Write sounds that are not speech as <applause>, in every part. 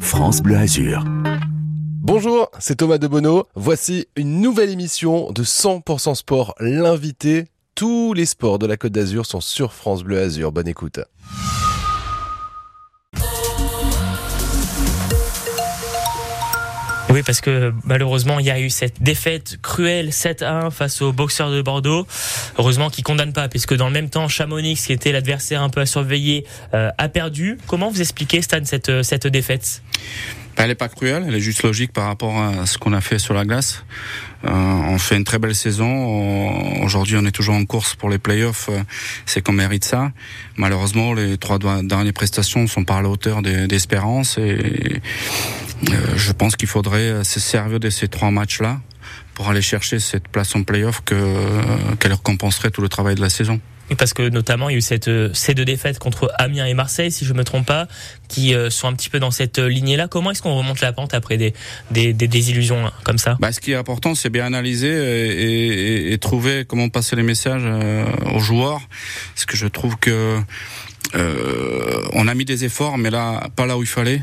France Bleu Azur. Bonjour, c'est Thomas de Bono. Voici une nouvelle émission de 100% sport. L'invité, tous les sports de la Côte d'Azur sont sur France Bleu Azur. Bonne écoute. Oui, parce que malheureusement, il y a eu cette défaite cruelle 7 1 face aux boxeurs de Bordeaux. Heureusement qu'ils condamnent pas, puisque dans le même temps, Chamonix, qui était l'adversaire un peu à surveiller, euh, a perdu. Comment vous expliquez, Stan, cette, cette défaite? Ben, elle n'est pas cruelle, elle est juste logique par rapport à ce qu'on a fait sur la glace. Euh, on fait une très belle saison. Aujourd'hui, on est toujours en course pour les playoffs. Euh, c'est qu'on mérite ça. Malheureusement, les trois dernières prestations sont pas à la hauteur des, des espérances et euh, je pense qu'il faudrait se servir de ces trois matchs-là pour aller chercher cette place en playoff que qu'elle récompenserait tout le travail de la saison parce que notamment il y a eu cette, euh, ces deux défaites contre Amiens et Marseille, si je me trompe pas, qui euh, sont un petit peu dans cette euh, lignée-là. Comment est-ce qu'on remonte la pente après des, des, des désillusions hein, comme ça? Bah, Ce qui est important, c'est bien analyser et, et, et, trouver comment passer les messages aux joueurs. Parce que je trouve que euh, on a mis des efforts, mais là, pas là où il fallait.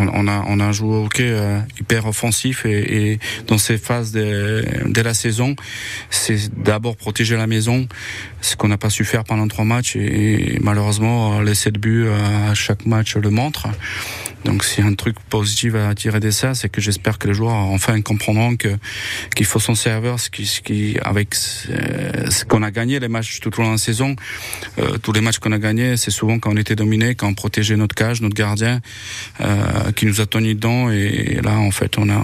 Euh, on, a, on a joué au hockey euh, hyper offensif et, dans ces phases de, la saison, c'est d'abord protéger la maison, ce qu'on n'a pas su faire pendant trois matchs et, malheureusement les sept buts à chaque match le montrent. Donc c'est un truc positif à tirer de ça, c'est que j'espère que les joueurs enfin comprendront qu'il faut s'en servir, ce avec ce qu'on a gagné les matchs tout au long de la saison, euh, tous les matchs qu'on a gagnés, c'est souvent quand on était dominé, quand on protégeait notre cage, notre gardien, euh, qui nous a tenu dedans. Et là, en fait, on a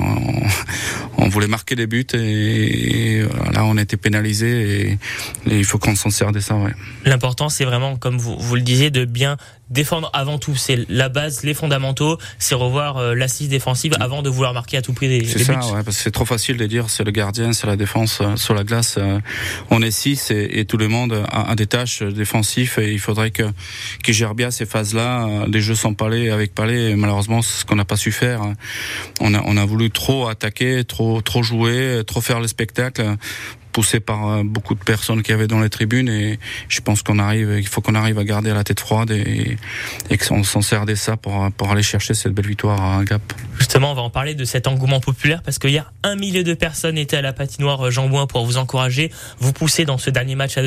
on, voulait marquer des buts et, et, là, on a été pénalisé et, il faut qu'on s'en serve de ça. L'important, c'est vraiment, comme vous, vous le disiez, de bien défendre avant tout. C'est la base, les fondamentaux, c'est revoir euh, l'assise défensive avant de vouloir marquer à tout prix des, C'est ça, ouais, parce que c'est trop facile de dire c'est le gardien, c'est la défense euh, sur la glace. Euh, on est six et, et, tout le monde a, a, des tâches défensives et il faudrait que qu'ils gèrent bien ces phases-là. Les jeux sans palais avec palais, malheureusement, c'est ce qu'on n'a pas su faire. On a, on a voulu trop attaquer, trop, trop jouer, trop faire le spectacle poussé par beaucoup de personnes qui avaient dans les tribunes et je pense qu'on arrive, il faut qu'on arrive à garder la tête froide et, et qu'on s'en sert de ça pour, aller chercher cette belle victoire à Gap. Justement, on va en parler de cet engouement populaire parce qu'hier, un millier de personnes étaient à la patinoire Jean Bouin pour vous encourager, vous pousser dans ce dernier match à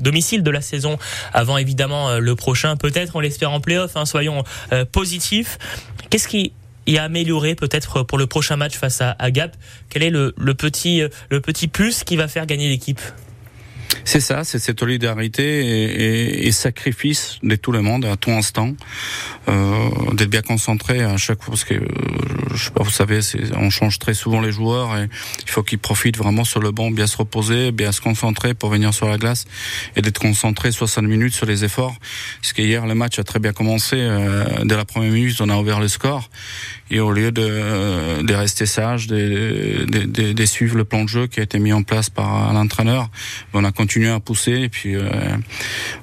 domicile de la, saison avant évidemment le prochain, peut-être on l'espère en playoff, hein, soyons euh, positifs. Qu'est-ce qui et améliorer peut-être pour le prochain match face à, Gap. Quel est le, le, petit, le petit plus qui va faire gagner l'équipe? C'est ça, c'est cette solidarité et, et, et, sacrifice de tout le monde à tout instant, euh, d'être bien concentré à chaque fois parce que euh, je sais pas, vous savez, on change très souvent les joueurs et il faut qu'ils profitent vraiment sur le banc, bien se reposer, bien se concentrer pour venir sur la glace et d'être concentré 60 minutes sur les efforts. Parce qu'hier le match a très bien commencé, euh, dès la première minute on a ouvert le score et au lieu de, de rester sage, de, de, de, suivre le plan de jeu qui a été mis en place par l'entraîneur, on a continué à pousser et puis euh,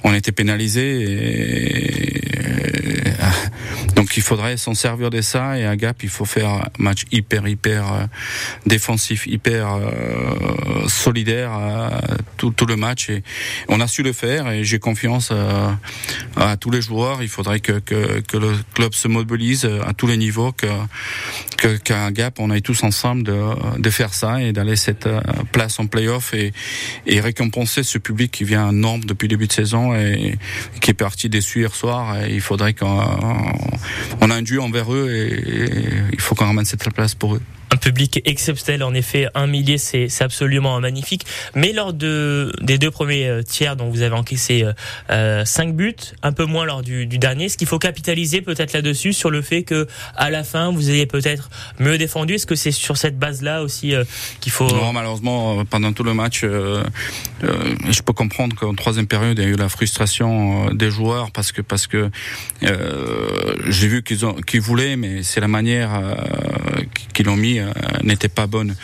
on était pénalisé et, donc il faudrait s'en servir de ça et à Gap il faut faire un match hyper hyper euh, défensif, hyper euh, solidaire euh, tout, tout, le match et on a su le faire et j'ai confiance à, à, tous les joueurs. Il faudrait que, que, que, le club se mobilise à tous les niveaux, que qu'à Gap on aille tous ensemble de, de faire ça et d'aller cette place en playoff et, et récompenser ce public qui vient nombre depuis le début de saison et, et qui est parti déçu hier soir. Et il faudrait qu'on on a un dû envers eux et, et il faut qu'on ramène cette place pour eux un public exceptionnel. En effet, un millier, c'est absolument magnifique. Mais lors de, des deux premiers euh, tiers dont vous avez encaissé euh, 5 buts, un peu moins lors du, du dernier, est-ce qu'il faut capitaliser peut-être là-dessus sur le fait que à la fin vous ayez peut-être mieux défendu Est-ce que c'est sur cette base-là aussi euh, qu'il faut Non, malheureusement, euh, pendant tout le match, euh, euh, je peux comprendre qu'en troisième période, il y a eu la frustration des joueurs parce que parce que j'ai vu qu'ils ont qu'ils voulaient, mais c'est la manière qu'ils l'ont mis euh, n'était pas bonne.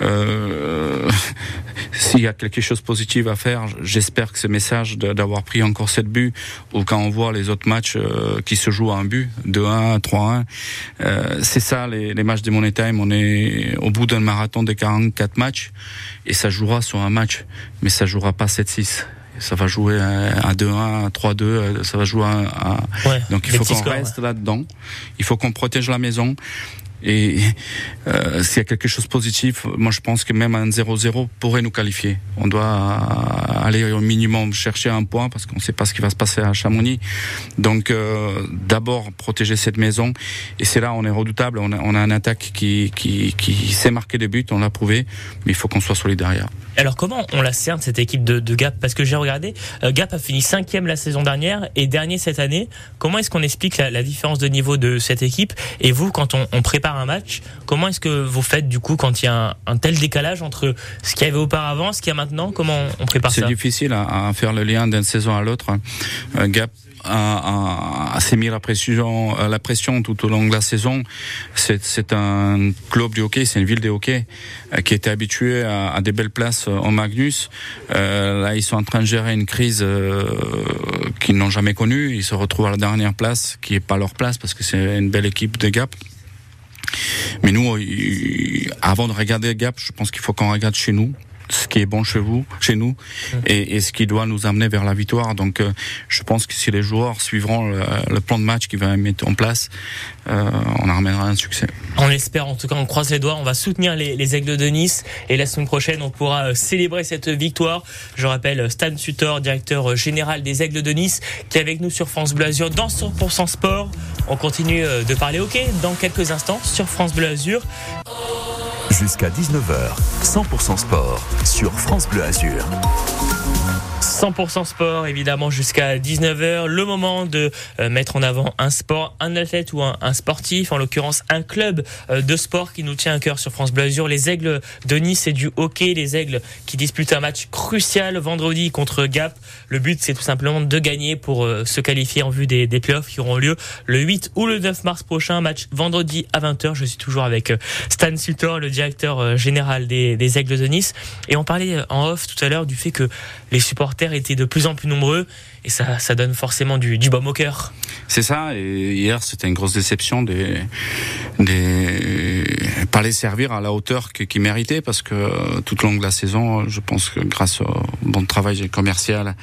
Euh, <laughs> S'il y a quelque chose de positif à faire, j'espère que ce message d'avoir pris encore 7 buts, ou quand on voit les autres matchs euh, qui se jouent à un but, 2-1, 3-1, euh, c'est ça les, les, matchs de Money Time. On est au bout d'un marathon de 44 matchs, et ça jouera sur un match, mais ça jouera pas 7-6 Ça va jouer à 2-1, 3-2, ça va jouer à... Donc il faut qu'on reste là-dedans. Il faut qu'on protège la maison. Et euh, s'il y a quelque chose de positif, moi je pense que même un 0-0 pourrait nous qualifier. On doit aller au minimum chercher un point parce qu'on ne sait pas ce qui va se passer à Chamonix. Donc euh, d'abord protéger cette maison. Et c'est là on est redoutable. On a, on a un attaque qui, qui, qui sait marquer des buts, on l'a prouvé. Mais il faut qu'on soit solide derrière. Alors comment on la cerne cette équipe de, de Gap? Parce que j'ai regardé, euh, Gap a fini cinquième la saison dernière et dernier cette année. Comment est-ce qu'on explique la, la, différence de niveau de cette équipe? Et vous, quand on, on prépare un match, comment est-ce que vous faites du coup quand il y a un, un tel décalage entre ce qu'il y avait auparavant, ce qu'il y a maintenant? Comment on prépare ça? C'est difficile à, à, faire le lien d'une saison à l'autre. Euh, Gap a, a, mis la pression, la pression tout au long de la saison. C'est un club du hockey, c'est une ville de hockey euh, qui était habituée à, des belles places en Magnus. Euh, là, ils sont en train de gérer une crise euh, qu'ils n'ont jamais connue. Ils se retrouvent à la dernière place, qui est pas leur place parce que c'est une belle équipe de Gap. Mais nous, avant de regarder Gap, je pense qu'il faut qu'on regarde chez nous ce qui est bon chez vous, chez nous, mmh. et, et, ce qui doit nous amener vers la victoire. Donc, euh, je pense que si les joueurs suivront le, le plan de match qu'ils va mettre en place, euh, on ramènera un succès. On l'espère, en tout cas, on croise les doigts. On va soutenir les, les, Aigles de Nice, et la semaine prochaine, on pourra euh, célébrer cette victoire. Je rappelle Stan Sutor, directeur général des Aigles de Nice, qui est avec nous sur France Bleu Azur dans 100% Sport. On continue de parler hockey dans quelques instants sur France Bleu Azur. Jusqu'à 19h, 100% sport sur France Bleu Azur. 100% sport, évidemment, jusqu'à 19h. Le moment de euh, mettre en avant un sport, un athlète ou un, sportif, en l'occurrence un club euh, de sport qui nous tient à cœur sur France Bleu Azur. Les Aigles de Nice et du hockey. Les Aigles qui disputent un match crucial vendredi contre Gap. Le but, c'est tout simplement de gagner pour euh, se qualifier en vue des, des playoffs qui auront lieu le 8 ou le 9 mars prochain. Match vendredi à 20h. Je suis toujours avec Stan Sutor, le directeur général des, Aigles de Nice. Et on parlait en off tout à l'heure du fait que les supporters étaient de plus en plus nombreux et ça, ça donne forcément du, du baume au cœur. C'est ça, et hier c'était une grosse déception des, des pas les servir à la hauteur qu'ils méritaient parce que tout au long de la saison, je pense que grâce au bon travail commercial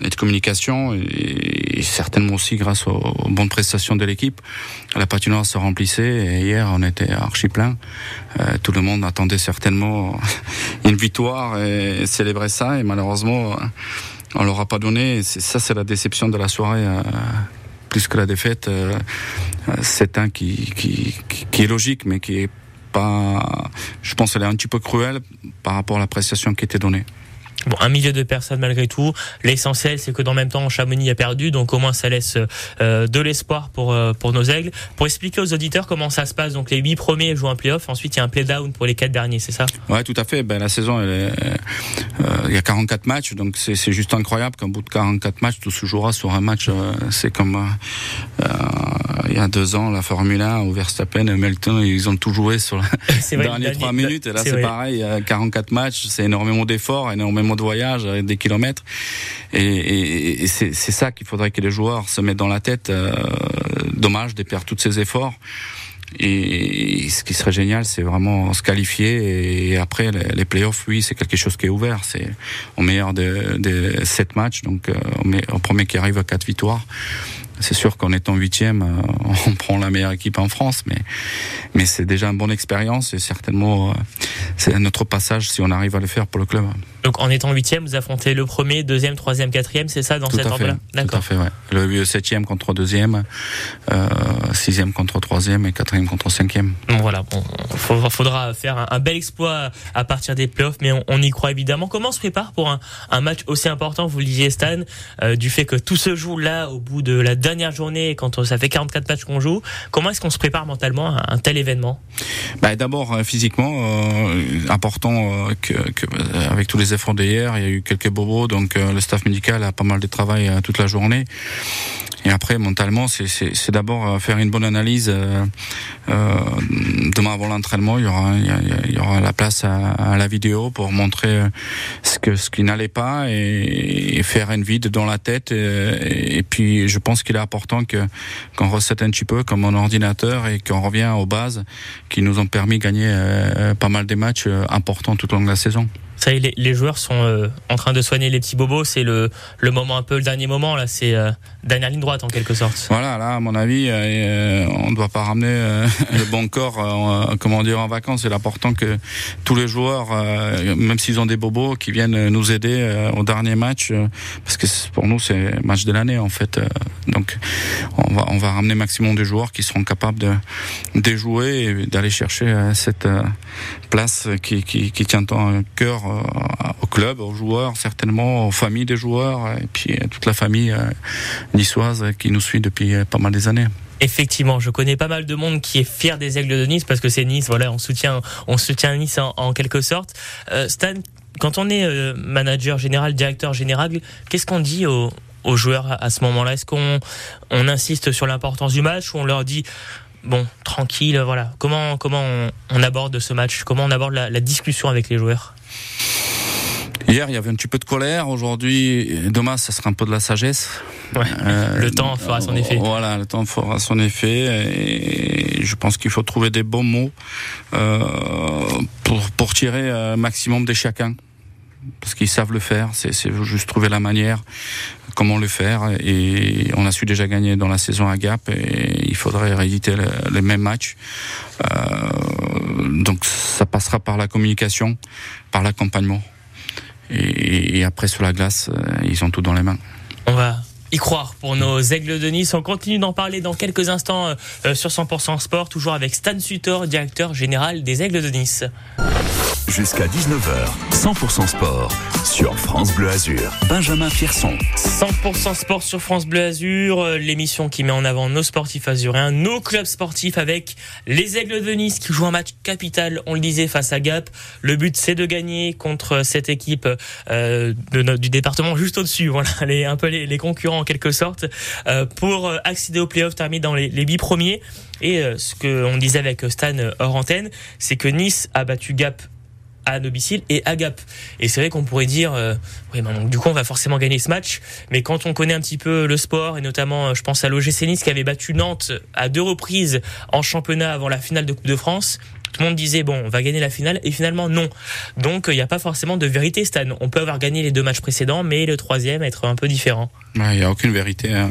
et de communication et, certainement aussi grâce aux, bonnes prestations de l'équipe, la patinoire se remplissait et hier on était archi plein. Euh, tout le monde attendait certainement <laughs> une victoire et célébrer ça et malheureusement on l'aura pas donné. Ça c'est la déception de la soirée. Euh, plus que la défaite, euh, c'est un qui, qui, qui est logique, mais qui est pas. Je pense qu'elle est un petit peu cruelle par rapport à la prestation qui était donnée. Bon, un millier de personnes malgré tout. L'essentiel, c'est que dans le même temps, Chamonix a perdu, donc au moins ça laisse euh, de l'espoir pour euh, pour nos aigles. Pour expliquer aux auditeurs comment ça se passe, donc les huit premiers jouent un playoff, ensuite il y a un play-down pour les quatre derniers, c'est ça? Ouais, tout à fait. Ben la saison, elle est, euh, il y a 44 matchs, donc c'est juste incroyable qu'au bout de 44 matchs, tout se jouera sur un match. Euh, c'est comme euh, il y a deux ans, la Formule 1 ou Verstappen et Hamilton, ils ont tout joué sur les <laughs> dernières trois minutes. Et là, c'est pareil, 44 matchs, c'est énormément d'efforts, énormément de voyage, des kilomètres. Et, et, et c'est ça qu'il faudrait que les joueurs se mettent dans la tête. Euh, dommage de perdre tous ces efforts. Et ce qui serait génial, c'est vraiment se qualifier. Et après, les, playoffs, oui, c'est quelque chose qui est ouvert. C'est au meilleur de, de sept matchs, donc euh, au, premier qui arrive à quatre victoires. C'est sûr qu'en étant huitième, euh, <laughs> on prend la meilleure équipe en France, mais mais c'est déjà une bonne expérience et certainement euh, c'est notre passage si on arrive à le faire pour le club. Donc en étant huitième, vous affrontez le premier, deuxième, troisième, quatrième, c'est ça dans Tout cet ordre-là D'accord. Tout à fait, ouais. Le septième contre deuxième, euh, sixième contre troisième et quatrième contre cinquième. Bon, voilà, bon, faudra, faudra faire un, un, bel exploit à partir des playoffs, mais on, on, y croit évidemment. Comment on se prépare pour un, un match aussi important, vous le disiez Stan, euh, du fait que tout se joue là au bout de la dernière journée, quand ça fait 44 matchs qu'on joue, comment est-ce qu'on se prépare mentalement à un tel événement? Bah, D'abord euh, physiquement, euh, important euh, que, avec tous les efforts d'hier, il y a eu quelques bobos, donc le staff médical a pas mal de travail toute la journée. Et après, mentalement, c'est d'abord faire une bonne analyse. Euh, euh, demain avant l'entraînement, il y aura, il y, aura la place à, à, la vidéo pour montrer ce que ce qui n'allait pas et, et, faire une vide dans la tête. Et, puis, je pense qu'il est important que qu'on recette un petit peu comme un ordinateur et qu'on revient aux bases qui nous ont permis de gagner euh, pas mal de matchs importants tout au long de la saison. Ça y est, les, joueurs sont euh, en train de soigner les petits bobos. C'est le, le moment un peu le dernier moment là. C'est euh, dernière ligne droite en quelque sorte. Voilà, là à mon avis, euh, on ne doit pas ramener <laughs> le bon corps, comment dire, en vacances. C'est important que tous les joueurs, même s'ils ont des bobos, qui viennent nous aider au dernier match, parce que pour nous c'est match de l'année en fait. donc on va on va ramener maximum de joueurs qui seront capables de jouer et d'aller chercher cette place qui, tient tant cœur euh, au club, aux joueurs, certainement aux familles des joueurs, et puis euh, toute la famille euh, niçoise qui nous suit depuis pas mal des années. Effectivement, je connais pas mal de monde qui est fier des Aigles de Nice parce que c'est Nice. Voilà, on soutient, on soutient Nice en, quelque sorte. Stan, quand on est manager général, directeur général, qu'est-ce qu'on dit aux, joueurs à ce moment-là? Est-ce qu'on on insiste sur l'importance du match ou on leur dit bon, tranquille, voilà. Comment comment on, aborde ce match? Comment on aborde la discussion avec les joueurs? Hier, il y avait un petit peu de colère. Aujourd'hui, demain, ça sera un peu de la sagesse. Euh, le temps fera son effet. Voilà, le temps fera son effet. Et je pense qu'il faut trouver des bons mots euh, pour, pour tirer un maximum de chacun. Parce qu'ils savent le faire. C'est juste trouver la manière, comment le faire. Et on a su déjà gagner dans la saison à Gap. Et il faudrait rééditer les mêmes matchs. Euh, donc ça passera par la communication, par l'accompagnement. Et, après, sur la glace, euh, ils ont tout dans les mains. On va y croire pour nos aigles de Nice. On continue d'en parler dans quelques instants euh, sur 100% Sport, toujours avec Stan Sutor, directeur général des aigles de Nice. Jusqu'à 19h, 100% Sport sur France Bleu Azur. Benjamin Fierson. 100% Sport sur France Bleu Azur, l'émission qui met en avant nos sportifs azuréens, nos clubs sportifs avec les aigles de Nice qui jouent un match capital, on le disait, face à Gap. Le but, c'est de gagner contre cette équipe euh, de, du département juste au-dessus. Voilà, <laughs> les, un peu les, les concurrents en quelque sorte, euh, pour euh, accéder au playoff, terminer dans les, les 8 premiers. Et euh, ce qu'on disait avec Stan hors antenne, c'est que Nice a battu Gap à domicile et à Gap. Et c'est vrai qu'on pourrait dire, oui, ben, du coup, on va forcément gagner ce match. Mais quand on connaît un petit peu le sport, et notamment, je pense à l'OGC qui avait battu Nantes à deux reprises en championnat avant la finale de Coupe de France, tout le monde disait bon, on va gagner la finale et finalement non. Donc il n'y a pas forcément de vérité Stan. On peut avoir gagné les deux matchs précédents, mais le troisième être un peu différent. Il n'y a aucune vérité. Hein.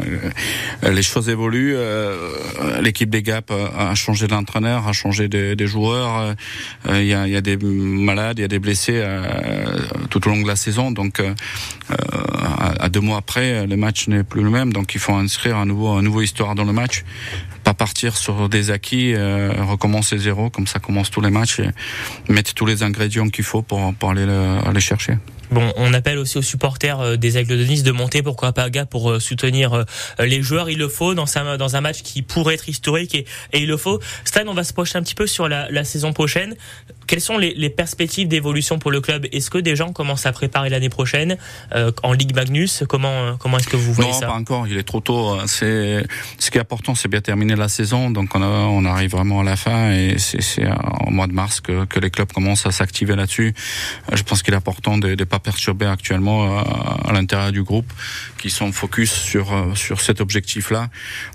Euh, les choses évoluent. Euh, l'équipe des Gap a changé d'entraîneur, a changé des joueurs. Euh, il y a, des malades, il y a des blessés tout au long de la saison. Donc à deux mois après, le match n'est plus le même. Donc il faut inscrire un nouveau, un nouveau histoire dans le match pas partir sur des acquis, euh, recommencer zéro, comme ça commence tous les matchs, et mettre tous les ingrédients qu'il faut pour, pour aller, aller chercher. Bon, on appelle aussi aux supporters euh, des Aigles de Nice de monter pourquoi pas gars pour euh, soutenir euh, les joueurs. Il le faut dans, dans un match qui pourrait être historique et, il le faut. Stan, on va se projeter un petit peu sur la, saison prochaine. Quelles sont les, perspectives d'évolution pour le club? Est-ce que des gens commencent à préparer l'année prochaine en Ligue Magnus? Comment comment est-ce que vous voyez ça? Non, pas encore. Il est trop tôt. C'est ce qui est important, c'est bien terminer la saison. Donc on, arrive vraiment à la fin et c'est en mois de mars que, les clubs commencent à s'activer là-dessus. Je pense qu'il est important de ne pas perturbés actuellement à, l'intérieur du groupe qui sont focus sur euh, sur cet objectif-là.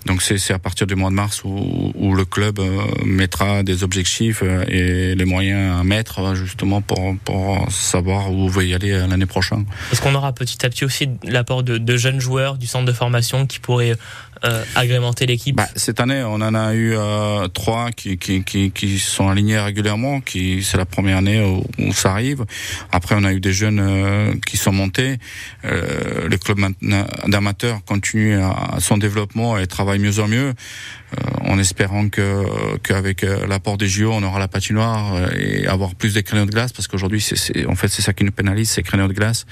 Donc c'est à partir du mois de mars où, le club euh, mettra des objectifs euh, et les moyens à mettre justement pour pour savoir où veut y aller l'année prochaine. Est-ce qu'on aura petit à petit aussi l'apport de, jeunes joueurs du centre de formation qui pourraient euh, agrémenter l'équipe bah, Cette année, on en a eu euh, trois qui, qui, qui, qui, sont alignés régulièrement. Qui c'est la première année où, où, ça arrive. Après, on a eu des jeunes euh, qui sont montés. Euh, le club d'amateurs continue à son développement et travaille mieux en mieux. Euh, en espérant que qu'avec euh, l'apport des JO, on aura la patinoire et avoir plus de créneaux de glace, parce qu'aujourd'hui, c'est en fait c'est ça qui nous pénalise, ces créneaux de glace.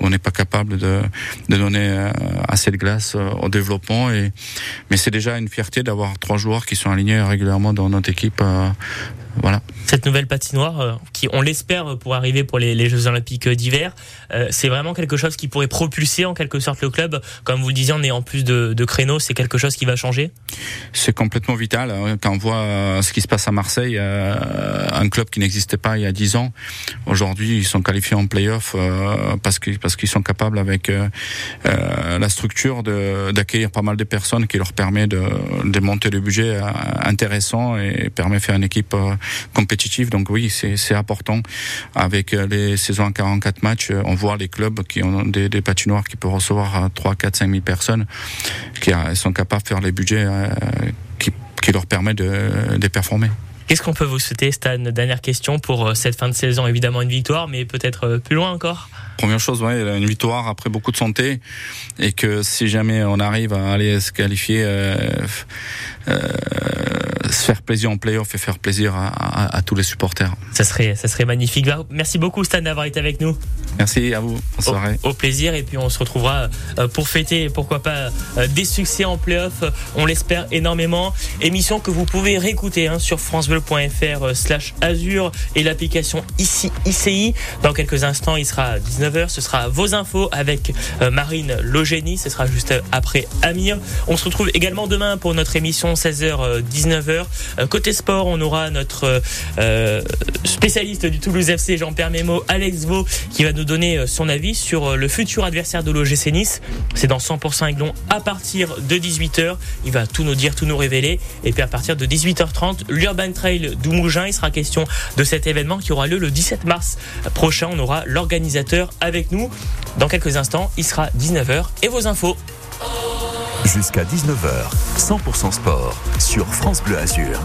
On n'est pas capable de, de donner assez de glace au développement. Mais c'est déjà une fierté d'avoir trois joueurs qui sont alignés régulièrement dans notre équipe voilà. Cette nouvelle patinoire, euh, qui on l'espère pour arriver pour les, Jeux Olympiques d'hiver, euh, c'est vraiment quelque chose qui pourrait propulser en quelque sorte le club. Comme vous le disiez, on est en plus de, créneaux, c'est quelque chose qui va changer. C'est complètement vital. Hein. Quand on voit euh, ce qui se passe à Marseille, un club qui n'existait pas il y a dix ans, aujourd'hui ils sont qualifiés en play-off parce qu'ils parce qu'ils sont capables avec la structure d'accueillir pas mal de personnes qui leur permet de, de monter le budget intéressant et permet de faire une équipe compétitif. Donc oui, c'est important. Avec les saisons à 44 matchs, on voit les clubs qui ont des, des patinoires qui peuvent recevoir 3, 4, 5 000 personnes, qui sont capables de faire les budgets qui, qui leur permettent de, de performer. Qu'est-ce qu'on peut vous souhaiter, Stan? Dernière question pour cette fin de saison. Évidemment, une victoire, mais peut-être plus loin encore Première chose, ouais, une victoire après beaucoup de santé et que si jamais on arrive à aller se qualifier, euh, euh, se faire plaisir en playoff et faire plaisir à, à, tous les supporters. Ça serait, ça serait magnifique. Bah, merci beaucoup Stan d'avoir été avec nous. Merci à vous. Bonne soirée. Au, au, plaisir et puis on se retrouvera euh, pour fêter, pourquoi pas, des succès en playoff. On l'espère énormément. Émission que vous pouvez réécouter hein, sur francebleu.fr slash azur et l'application ici ICI. Dans quelques instants, il sera 19 ce sera vos infos avec Marine Logénie. Ce sera juste après Amir. On se retrouve également demain pour notre émission 16h 19h. Côté sport, on aura notre euh, spécialiste du Toulouse FC Jean-Pierre Mémo, Alex Vaux, qui va nous donner son avis sur le futur adversaire de l'OGC Nice. C'est dans 100% Aiglon à partir de 18h. Il va tout nous dire, tout nous révéler. Et puis à partir de 18h30, l'Urban Trail d'Oumougin. Il sera question de cet événement qui aura lieu le 17 mars prochain. On aura l'organisateur avec nous. Dans quelques instants, il sera 19h et vos infos. Jusqu'à 19h, 100% sport sur France Bleu Azur.